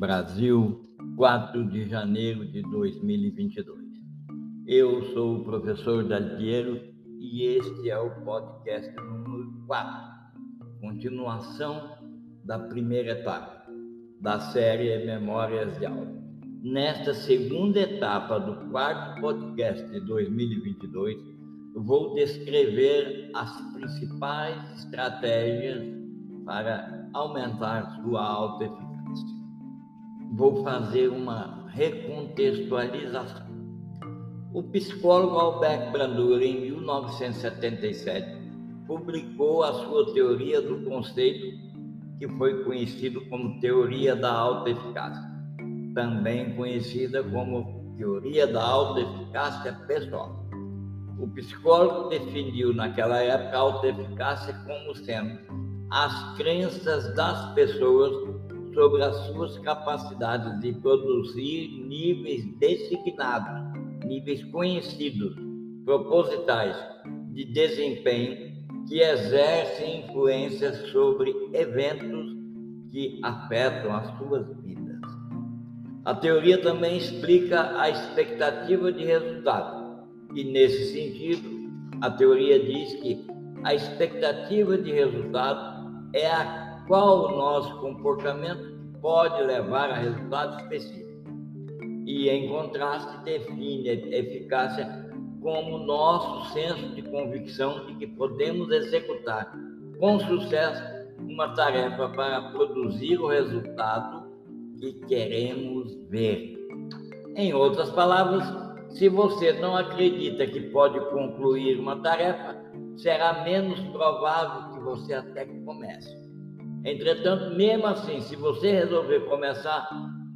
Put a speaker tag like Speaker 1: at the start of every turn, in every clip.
Speaker 1: Brasil, 4 de janeiro de 2022. Eu sou o professor Daldiero e este é o podcast número 4, continuação da primeira etapa da série Memórias de Aula. Nesta segunda etapa do quarto podcast de 2022, vou descrever as principais estratégias para aumentar sua autoeficácia vou fazer uma recontextualização. O psicólogo Albert Bandura, em 1977, publicou a sua teoria do conceito que foi conhecido como teoria da autoeficácia, também conhecida como teoria da autoeficácia pessoal. O psicólogo definiu naquela época a autoeficácia como sendo as crenças das pessoas sobre as suas capacidades de produzir níveis designados, níveis conhecidos, propositais de desempenho que exercem influência sobre eventos que afetam as suas vidas. A teoria também explica a expectativa de resultado, e nesse sentido, a teoria diz que a expectativa de resultado é a qual o nosso comportamento pode levar a resultado específico. E, em contraste, define a eficácia como nosso senso de convicção de que podemos executar com sucesso uma tarefa para produzir o resultado que queremos ver. Em outras palavras, se você não acredita que pode concluir uma tarefa, será menos provável que você até comece. Entretanto, mesmo assim, se você resolver começar,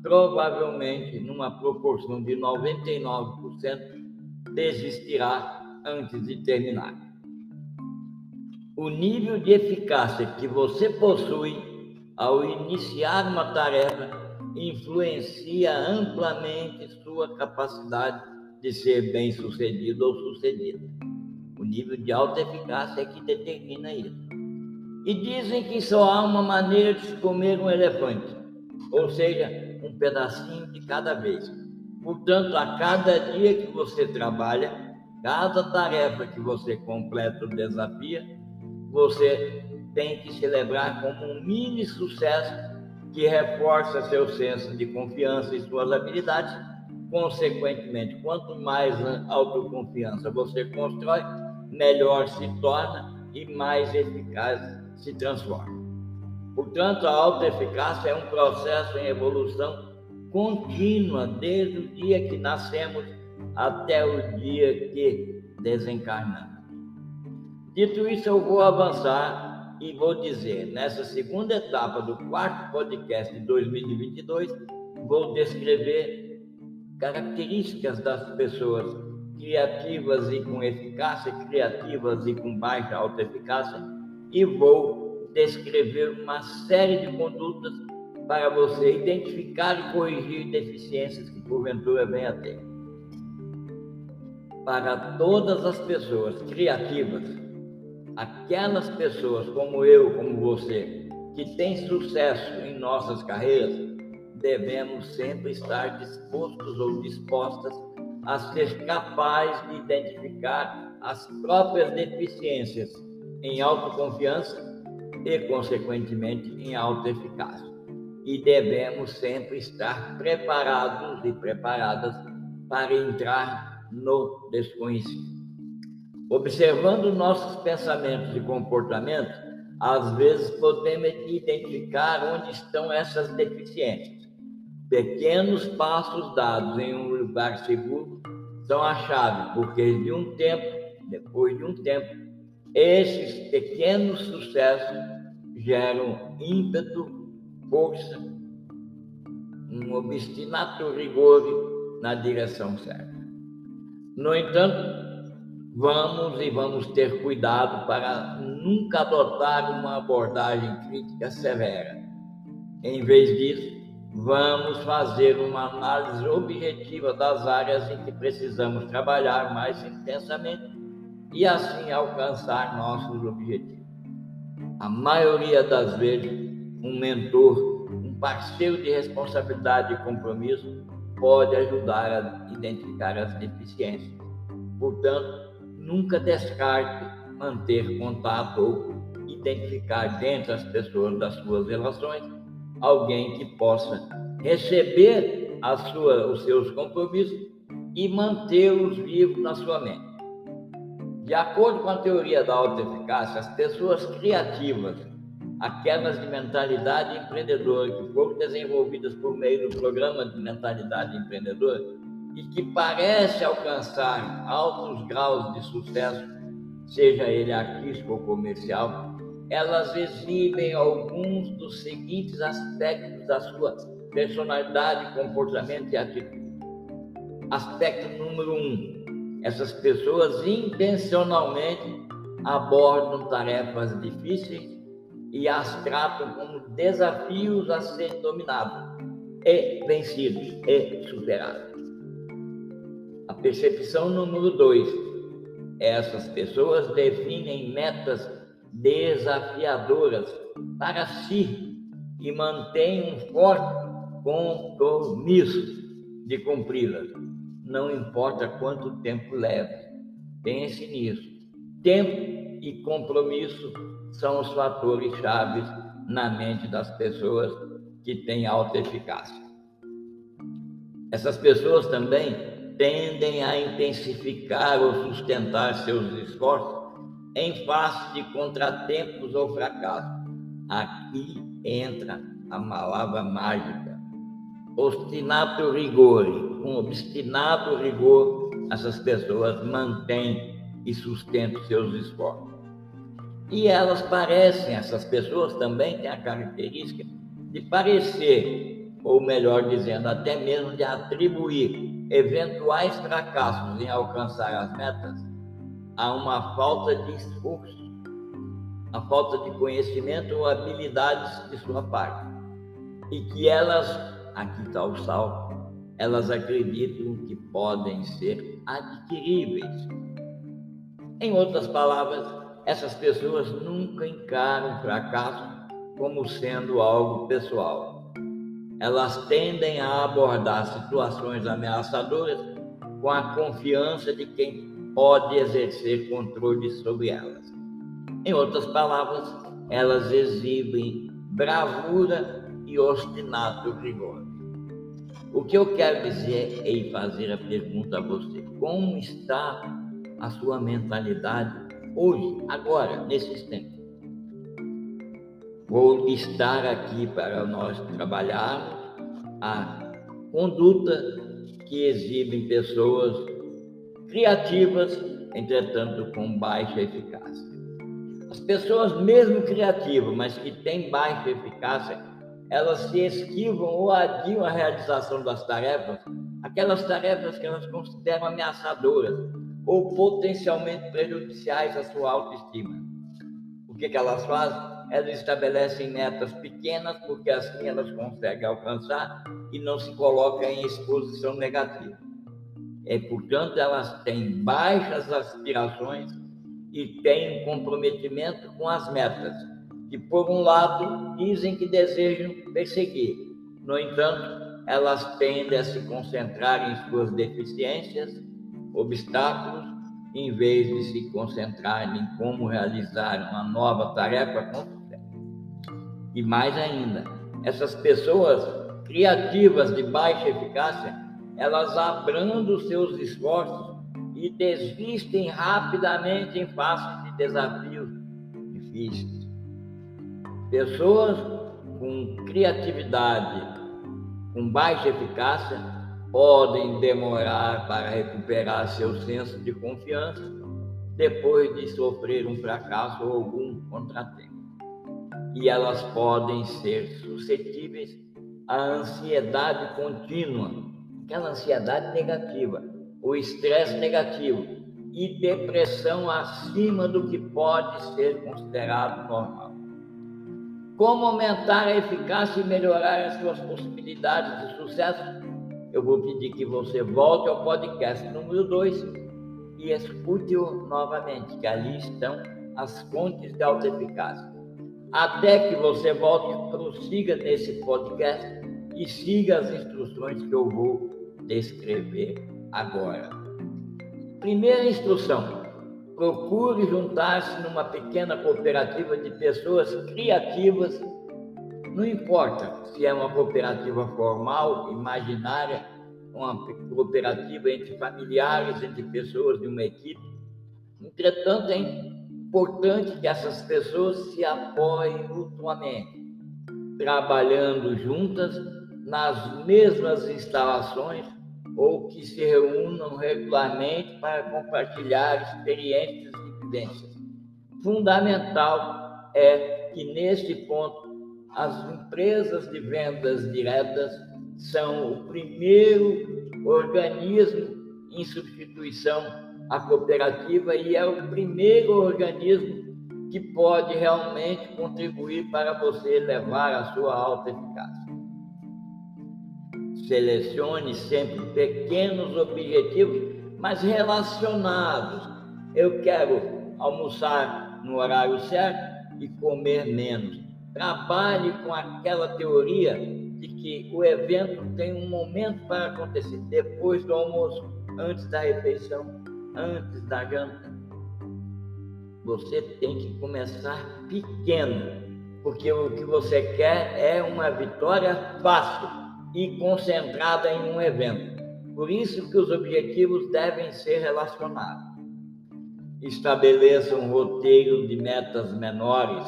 Speaker 1: provavelmente, numa proporção de 99%, desistirá antes de terminar. O nível de eficácia que você possui ao iniciar uma tarefa influencia amplamente sua capacidade de ser bem-sucedido ou sucedido. O nível de alta eficácia é que determina isso. E dizem que só há uma maneira de se comer um elefante, ou seja, um pedacinho de cada vez. Portanto, a cada dia que você trabalha, cada tarefa que você completa o desafio, você tem que celebrar como um mini sucesso que reforça seu senso de confiança e suas habilidades. Consequentemente, quanto mais autoconfiança você constrói, melhor se torna e mais eficaz se transforma. Portanto, a autoeficácia é um processo em evolução contínua, desde o dia que nascemos até o dia que desencarnamos. Dito isso, eu vou avançar e vou dizer, nessa segunda etapa do quarto podcast de 2022, vou descrever características das pessoas criativas e com eficácia, criativas e com baixa autoeficácia, e vou descrever uma série de condutas para você identificar e corrigir deficiências que porventura venha a ter. Para todas as pessoas criativas, aquelas pessoas como eu, como você, que têm sucesso em nossas carreiras, devemos sempre estar dispostos ou dispostas a ser capazes de identificar as próprias deficiências em autoconfiança e, consequentemente, em autoeficácia. E devemos sempre estar preparados e preparadas para entrar no desconhecido. Observando nossos pensamentos e comportamentos, às vezes podemos identificar onde estão essas deficiências. Pequenos passos dados em um lugar seguro são a chave, porque de um tempo, depois de um tempo, esses pequenos sucessos geram ímpeto, força, um obstinato rigor na direção certa. No entanto, vamos e vamos ter cuidado para nunca adotar uma abordagem crítica severa. Em vez disso, vamos fazer uma análise objetiva das áreas em que precisamos trabalhar mais intensamente e assim alcançar nossos objetivos. A maioria das vezes, um mentor, um parceiro de responsabilidade e compromisso pode ajudar a identificar as deficiências. Portanto, nunca descarte manter contato ou identificar dentro das pessoas das suas relações alguém que possa receber sua, os seus compromissos e mantê-los vivos na sua mente. De acordo com a teoria da autoeficácia, as pessoas criativas, aquelas de mentalidade empreendedora que foram desenvolvidas por meio do programa de mentalidade empreendedora e que parecem alcançar altos graus de sucesso, seja ele artístico ou comercial, elas exibem alguns dos seguintes aspectos da sua personalidade, comportamento e atitude. Aspecto número um: essas pessoas intencionalmente abordam tarefas difíceis e as tratam como desafios a serem dominados e vencidos e superados. A percepção número dois: essas pessoas definem metas desafiadoras para si e mantêm um forte compromisso de cumpri-las. Não importa quanto tempo leve. Pense nisso. Tempo e compromisso são os fatores chaves na mente das pessoas que têm alta eficácia. Essas pessoas também tendem a intensificar ou sustentar seus esforços em face de contratempos ou fracassos. Aqui entra a palavra mágica. Obstinato rigor. Com obstinado rigor, essas pessoas mantêm e sustentam seus esforços. E elas parecem, essas pessoas também têm a característica de parecer, ou melhor dizendo, até mesmo de atribuir eventuais fracassos em alcançar as metas a uma falta de esforço, a falta de conhecimento ou habilidades de sua parte. E que elas, aqui está o salto, elas acreditam que podem ser adquiríveis. Em outras palavras, essas pessoas nunca encaram o fracasso como sendo algo pessoal. Elas tendem a abordar situações ameaçadoras com a confiança de quem pode exercer controle sobre elas. Em outras palavras, elas exibem bravura e obstinato rigor. O que eu quero dizer é fazer a pergunta a você: como está a sua mentalidade hoje, agora, nesse instante? Vou estar aqui para nós trabalhar a conduta que exibem pessoas criativas, entretanto com baixa eficácia. As pessoas, mesmo criativas, mas que têm baixa eficácia, elas se esquivam ou adiam a realização das tarefas, aquelas tarefas que elas consideram ameaçadoras ou potencialmente prejudiciais à sua autoestima. O que, que elas fazem? Elas estabelecem metas pequenas, porque assim elas conseguem alcançar e não se colocam em exposição negativa. É, portanto, elas têm baixas aspirações e têm um comprometimento com as metas, que, por um lado, dizem que desejam perseguir. No entanto, elas tendem a se concentrar em suas deficiências, obstáculos, em vez de se concentrar em como realizar uma nova tarefa com sucesso. E mais ainda, essas pessoas criativas de baixa eficácia elas abrandam seus esforços e desistem rapidamente em face de desafios difíceis. Pessoas com criatividade, com baixa eficácia, podem demorar para recuperar seu senso de confiança depois de sofrer um fracasso ou algum contratempo. E elas podem ser suscetíveis à ansiedade contínua aquela ansiedade negativa, o estresse negativo e depressão acima do que pode ser considerado normal. Como aumentar a eficácia e melhorar as suas possibilidades de sucesso? Eu vou pedir que você volte ao podcast número 2 e escute-o novamente, que ali estão as fontes de alta eficácia. Até que você volte, prossiga nesse podcast e siga as instruções que eu vou descrever agora. Primeira instrução: procure juntar-se numa pequena cooperativa de pessoas criativas. Não importa se é uma cooperativa formal, imaginária, uma cooperativa entre familiares, entre pessoas de uma equipe. Entretanto, é importante que essas pessoas se apoiem mutuamente, trabalhando juntas nas mesmas instalações ou que se reúnam regularmente para compartilhar experiências e vivências. Fundamental é que, neste ponto, as empresas de vendas diretas são o primeiro organismo em substituição a cooperativa e é o primeiro organismo que pode realmente contribuir para você levar a sua alta eficácia. Selecione sempre pequenos objetivos, mas relacionados. Eu quero almoçar no horário certo e comer menos. Trabalhe com aquela teoria de que o evento tem um momento para acontecer depois do almoço, antes da refeição antes da janta. Você tem que começar pequeno, porque o que você quer é uma vitória fácil e concentrada em um evento. Por isso que os objetivos devem ser relacionados. Estabeleça um roteiro de metas menores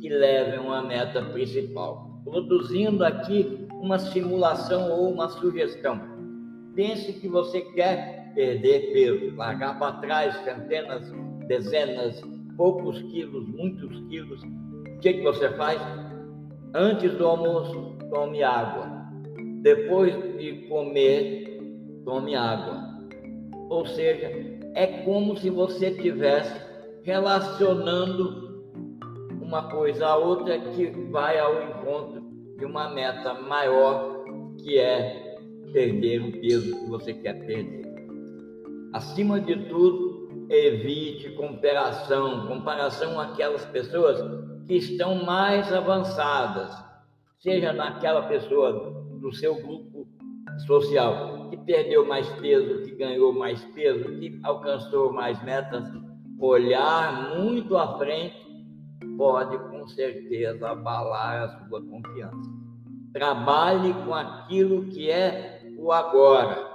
Speaker 1: que levem a uma meta principal, produzindo aqui uma simulação ou uma sugestão. Pense que você quer perder peso, largar para trás centenas, dezenas, poucos quilos, muitos quilos. O que, que você faz? Antes do almoço, tome água. Depois de comer, tome água. Ou seja, é como se você estivesse relacionando uma coisa a outra que vai ao encontro de uma meta maior, que é perder o peso que você quer perder. Acima de tudo, evite comparação, comparação aquelas pessoas que estão mais avançadas, seja naquela pessoa do seu grupo social que perdeu mais peso, que ganhou mais peso, que alcançou mais metas, olhar muito à frente pode com certeza abalar a sua confiança. Trabalhe com aquilo que é o agora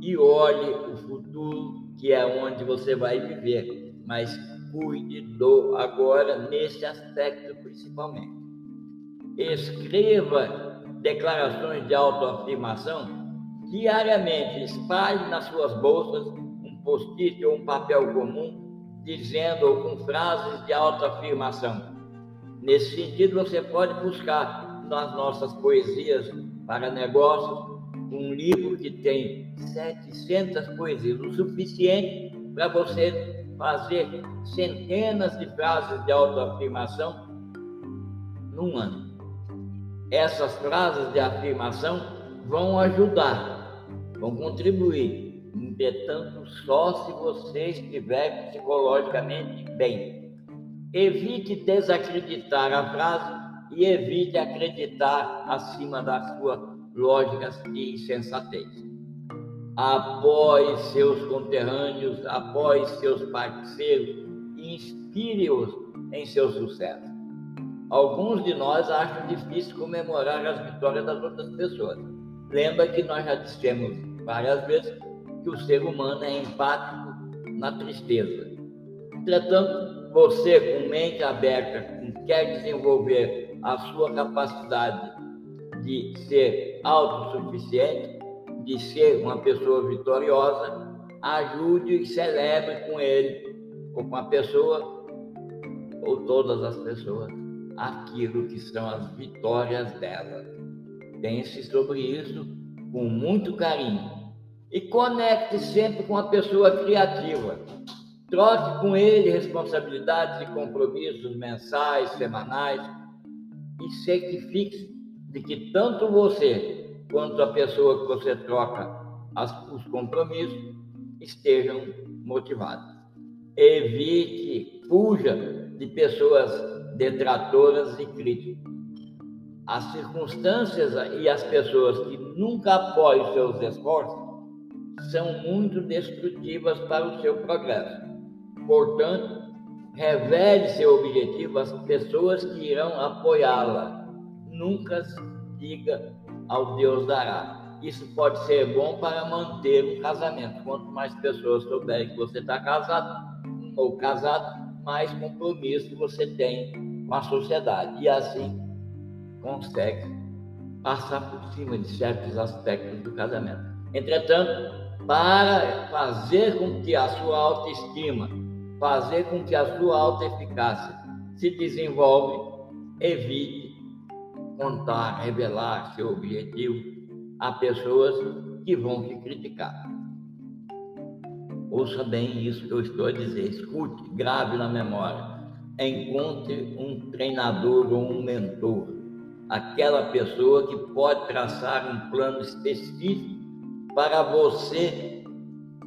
Speaker 1: e olhe o futuro, que é onde você vai viver. Mas cuide do agora nesse aspecto principalmente. Escreva declarações de autoafirmação diariamente. Espalhe nas suas bolsas um post-it ou um papel comum dizendo ou com frases de autoafirmação. Nesse sentido, você pode buscar nas nossas poesias para negócios um livro que tem 700 poesias, o suficiente para você fazer centenas de frases de autoafirmação num ano. Essas frases de afirmação vão ajudar, vão contribuir, entretanto, só se você estiver psicologicamente bem. Evite desacreditar a frase e evite acreditar acima da sua lógicas e sensatez. Apoie seus conterrâneos, apoie seus parceiros inspire-os em seu sucesso. Alguns de nós acham difícil comemorar as vitórias das outras pessoas. Lembra que nós já dissemos várias vezes que o ser humano é empático na tristeza. Entretanto, você, com mente aberta, quer desenvolver a sua capacidade de ser autossuficiente, de ser uma pessoa vitoriosa, ajude e celebre com ele, ou com a pessoa, ou todas as pessoas, aquilo que são as vitórias dela. Pense sobre isso com muito carinho e conecte sempre com a pessoa criativa. Troque com ele responsabilidades e compromissos mensais, semanais e certifique de que tanto você quanto a pessoa que você troca as, os compromissos estejam motivados. Evite, fuja de pessoas detratoras e críticas. As circunstâncias e as pessoas que nunca apoiam seus esforços são muito destrutivas para o seu progresso. Portanto, revele seu objetivo às pessoas que irão apoiá-la. Nunca diga ao Deus dará. Isso pode ser bom para manter o casamento. Quanto mais pessoas souberem que você está casado ou casado, mais compromisso você tem com a sociedade. E assim consegue passar por cima de certos aspectos do casamento. Entretanto, para fazer com que a sua autoestima, fazer com que a sua autoeficácia se desenvolva, evite contar, revelar seu objetivo a pessoas que vão te criticar. Ouça bem isso que eu estou a dizer, escute, grave na memória. Encontre um treinador ou um mentor, aquela pessoa que pode traçar um plano específico para você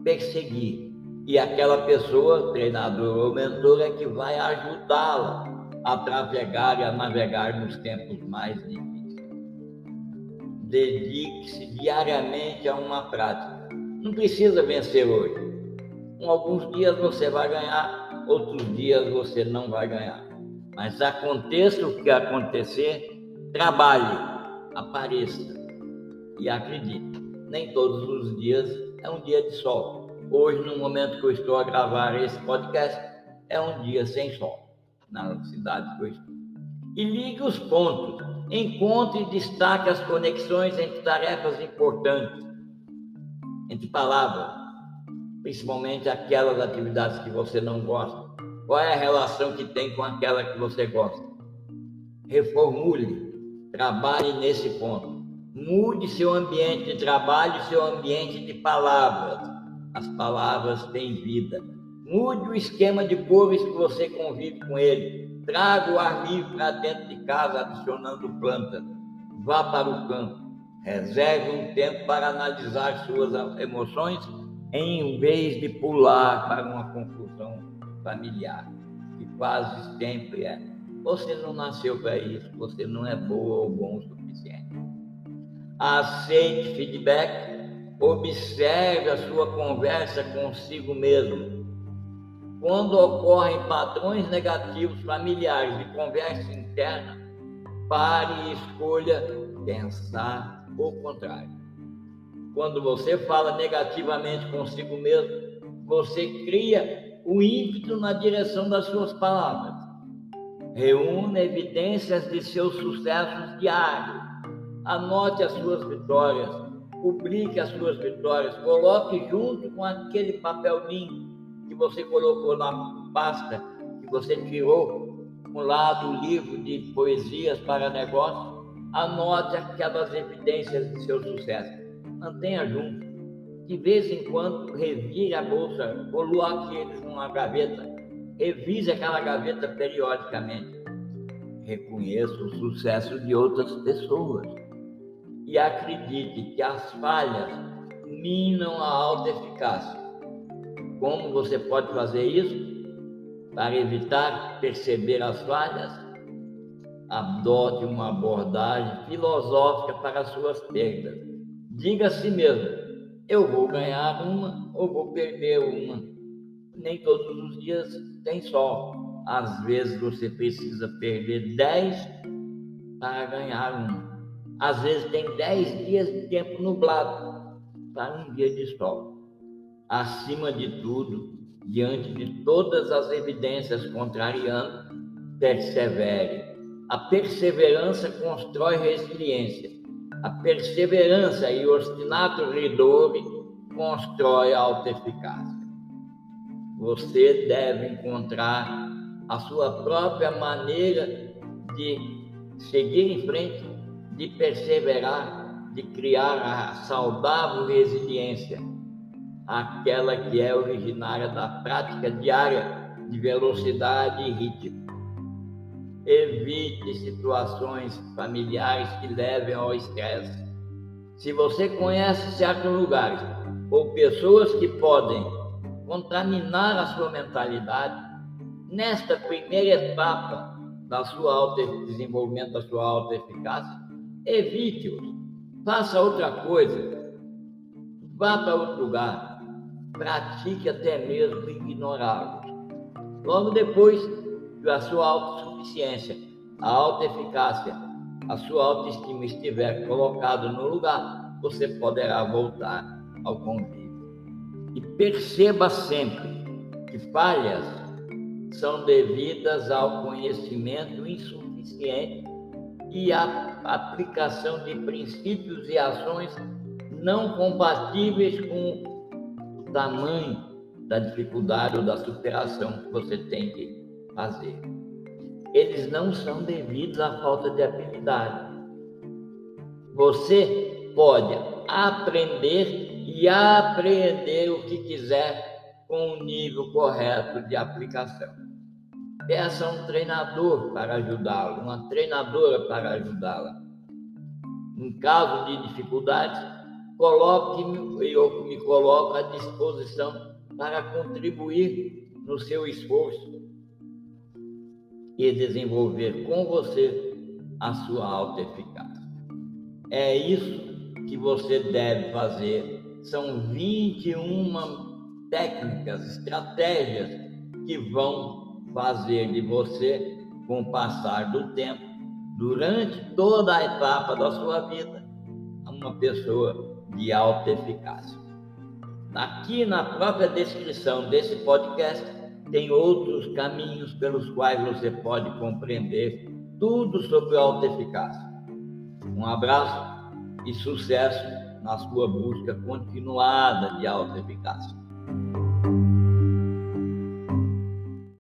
Speaker 1: perseguir. E aquela pessoa, treinador ou mentor, é que vai ajudá-la a trafegar e a navegar nos tempos mais difíceis. Dedique-se diariamente a uma prática. Não precisa vencer hoje. Em alguns dias você vai ganhar, outros dias você não vai ganhar. Mas aconteça o que acontecer, trabalhe, apareça e acredite nem todos os dias é um dia de sol. Hoje, no momento que eu estou a gravar esse podcast, é um dia sem sol na cidade que eu estou. E ligue os pontos. Encontre e destaque as conexões entre tarefas importantes, entre palavras, principalmente aquelas atividades que você não gosta. Qual é a relação que tem com aquela que você gosta? Reformule, trabalhe nesse ponto. Mude seu ambiente de trabalho, seu ambiente de palavras. As palavras têm vida. Mude o esquema de cores que você convive com ele. Traga o ar livre para dentro de casa, adicionando plantas. Vá para o campo. Reserve um tempo para analisar suas emoções, em vez de pular para uma confusão familiar, que quase sempre é. Você não nasceu para isso, você não é boa ou bom o suficiente aceite feedback, observe a sua conversa consigo mesmo. Quando ocorrem padrões negativos familiares de conversa interna, pare e escolha pensar o contrário. Quando você fala negativamente consigo mesmo, você cria o ímpeto na direção das suas palavras. Reúna evidências de seus sucessos diários Anote as suas vitórias, publique as suas vitórias, coloque junto com aquele papelzinho que você colocou na pasta, que você tirou um lado o livro de poesias para negócio, anote aquelas evidências de seu sucesso. Mantenha junto. De vez em quando, revire a bolsa, coloque eles numa gaveta, revise aquela gaveta periodicamente. Reconheça o sucesso de outras pessoas e acredite que as falhas minam a alta eficácia. Como você pode fazer isso? Para evitar perceber as falhas, adote uma abordagem filosófica para as suas perdas. Diga a si mesmo: eu vou ganhar uma ou vou perder uma. Nem todos os dias tem sol. Às vezes você precisa perder 10 para ganhar uma. Às vezes tem dez dias de tempo nublado para um dia de sol. Acima de tudo, diante de todas as evidências contrariando, persevere. A perseverança constrói resiliência. A perseverança e o obstinato rigor constrói autoeficácia. Você deve encontrar a sua própria maneira de seguir em frente de perseverar, de criar a saudável resiliência, aquela que é originária da prática diária de velocidade e ritmo. Evite situações familiares que levem ao estresse. Se você conhece certos lugares ou pessoas que podem contaminar a sua mentalidade, nesta primeira etapa, da sua auto, desenvolvimento da sua autoeficácia, evite-os. Faça outra coisa. Vá para outro lugar. Pratique até mesmo ignorá-los. Logo depois que a sua autossuficiência, a autoeficácia, a sua autoestima estiver colocado no lugar, você poderá voltar ao convívio. E perceba sempre que falhas são devidas ao conhecimento insuficiente e à aplicação de princípios e ações não compatíveis com o tamanho da dificuldade ou da superação que você tem que fazer. Eles não são devidos à falta de habilidade. Você pode aprender e aprender o que quiser com o nível correto de aplicação. Peça um treinador para ajudá-lo, uma treinadora para ajudá-la. Em caso de dificuldades, coloque-me, eu me coloco à disposição para contribuir no seu esforço e desenvolver com você a sua autoeficácia. É isso que você deve fazer são 21 técnicas, estratégias que vão fazer de você, com o passar do tempo, durante toda a etapa da sua vida, uma pessoa de alta eficácia. Aqui na própria descrição desse podcast tem outros caminhos pelos quais você pode compreender tudo sobre alta eficácia. Um abraço e sucesso na sua busca continuada de alta eficácia.